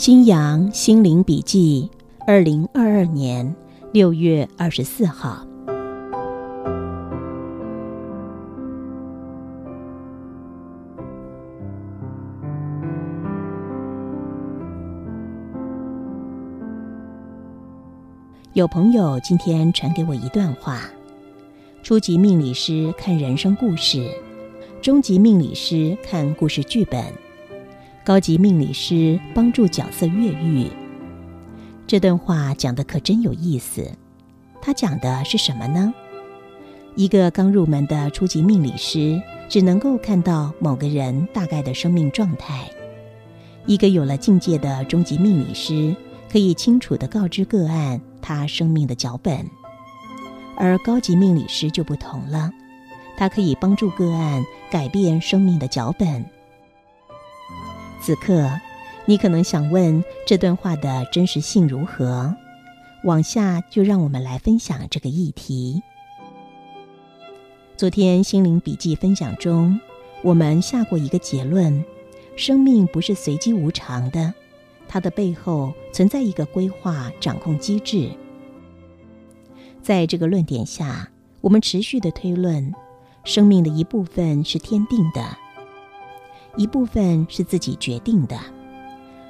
新阳心灵笔记，二零二二年六月二十四号。有朋友今天传给我一段话：初级命理师看人生故事，中级命理师看故事剧本。高级命理师帮助角色越狱。这段话讲的可真有意思。他讲的是什么呢？一个刚入门的初级命理师只能够看到某个人大概的生命状态；一个有了境界的中级命理师可以清楚的告知个案他生命的脚本，而高级命理师就不同了，他可以帮助个案改变生命的脚本。此刻，你可能想问这段话的真实性如何？往下就让我们来分享这个议题。昨天心灵笔记分享中，我们下过一个结论：生命不是随机无常的，它的背后存在一个规划掌控机制。在这个论点下，我们持续的推论，生命的一部分是天定的。一部分是自己决定的，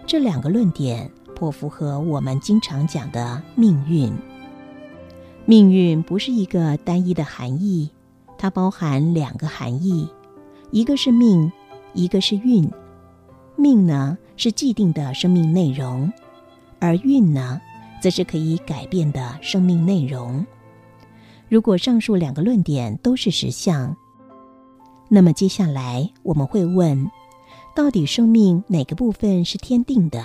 这两个论点颇符合我们经常讲的命运。命运不是一个单一的含义，它包含两个含义，一个是命，一个是运。命呢是既定的生命内容，而运呢则是可以改变的生命内容。如果上述两个论点都是实相，那么接下来我们会问：到底生命哪个部分是天定的？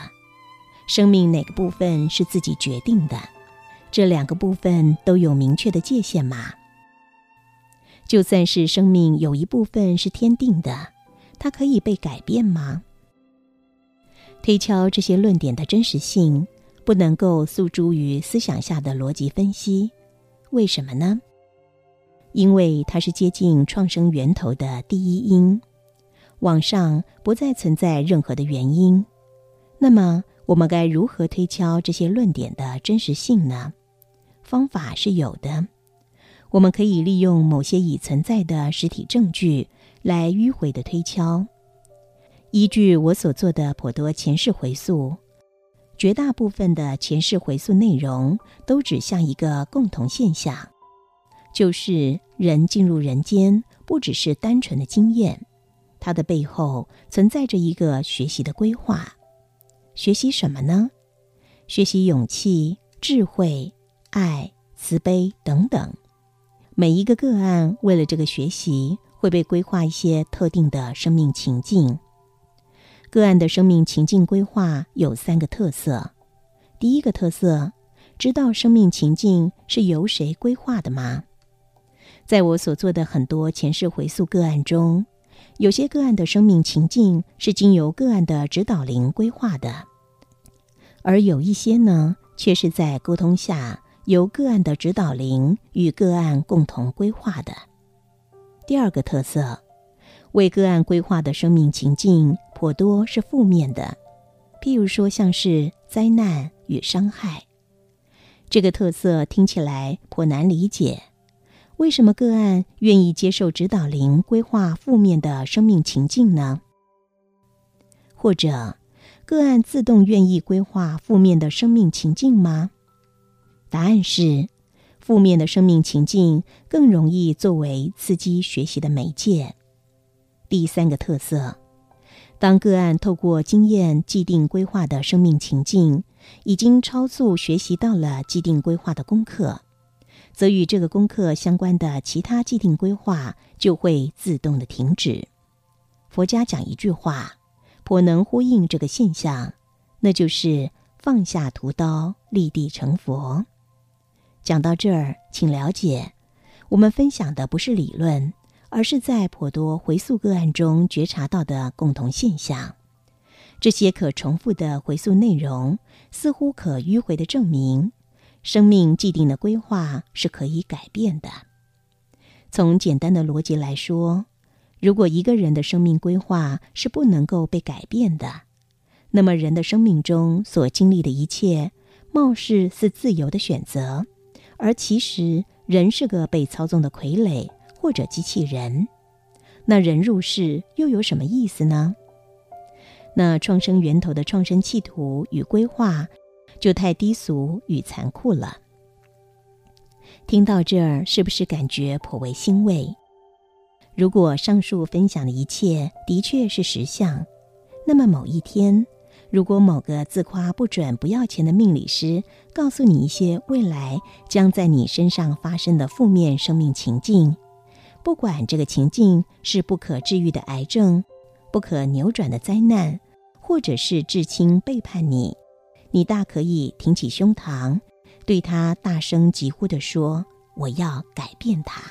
生命哪个部分是自己决定的？这两个部分都有明确的界限吗？就算是生命有一部分是天定的，它可以被改变吗？推敲这些论点的真实性，不能够诉诸于思想下的逻辑分析。为什么呢？因为它是接近创生源头的第一因，往上不再存在任何的原因。那么，我们该如何推敲这些论点的真实性呢？方法是有的，我们可以利用某些已存在的实体证据来迂回的推敲。依据我所做的颇多前世回溯，绝大部分的前世回溯内容都指向一个共同现象。就是人进入人间，不只是单纯的经验，它的背后存在着一个学习的规划。学习什么呢？学习勇气、智慧、爱、慈悲等等。每一个个案为了这个学习，会被规划一些特定的生命情境。个案的生命情境规划有三个特色。第一个特色，知道生命情境是由谁规划的吗？在我所做的很多前世回溯个案中，有些个案的生命情境是经由个案的指导灵规划的，而有一些呢，却是在沟通下由个案的指导灵与个案共同规划的。第二个特色，为个案规划的生命情境颇多是负面的，譬如说像是灾难与伤害。这个特色听起来颇难理解。为什么个案愿意接受指导灵规划负面的生命情境呢？或者，个案自动愿意规划负面的生命情境吗？答案是，负面的生命情境更容易作为刺激学习的媒介。第三个特色，当个案透过经验既定规划的生命情境，已经超速学习到了既定规划的功课。则与这个功课相关的其他既定规划就会自动的停止。佛家讲一句话，颇能呼应这个现象，那就是放下屠刀，立地成佛。讲到这儿，请了解，我们分享的不是理论，而是在颇多回溯个案中觉察到的共同现象。这些可重复的回溯内容，似乎可迂回的证明，生命既定的规划是可以改变的。从简单的逻辑来说，如果一个人的生命规划是不能够被改变的，那么人的生命中所经历的一切，貌似是自由的选择，而其实人是个被操纵的傀儡或者机器人。那人入世又有什么意思呢？那创生源头的创生企图与规划，就太低俗与残酷了。听到这儿，是不是感觉颇为欣慰？如果上述分享的一切的确是实相，那么某一天，如果某个自夸不准、不要钱的命理师告诉你一些未来将在你身上发生的负面生命情境，不管这个情境是不可治愈的癌症、不可扭转的灾难。或者是至亲背叛你，你大可以挺起胸膛，对他大声疾呼地说：“我要改变他。”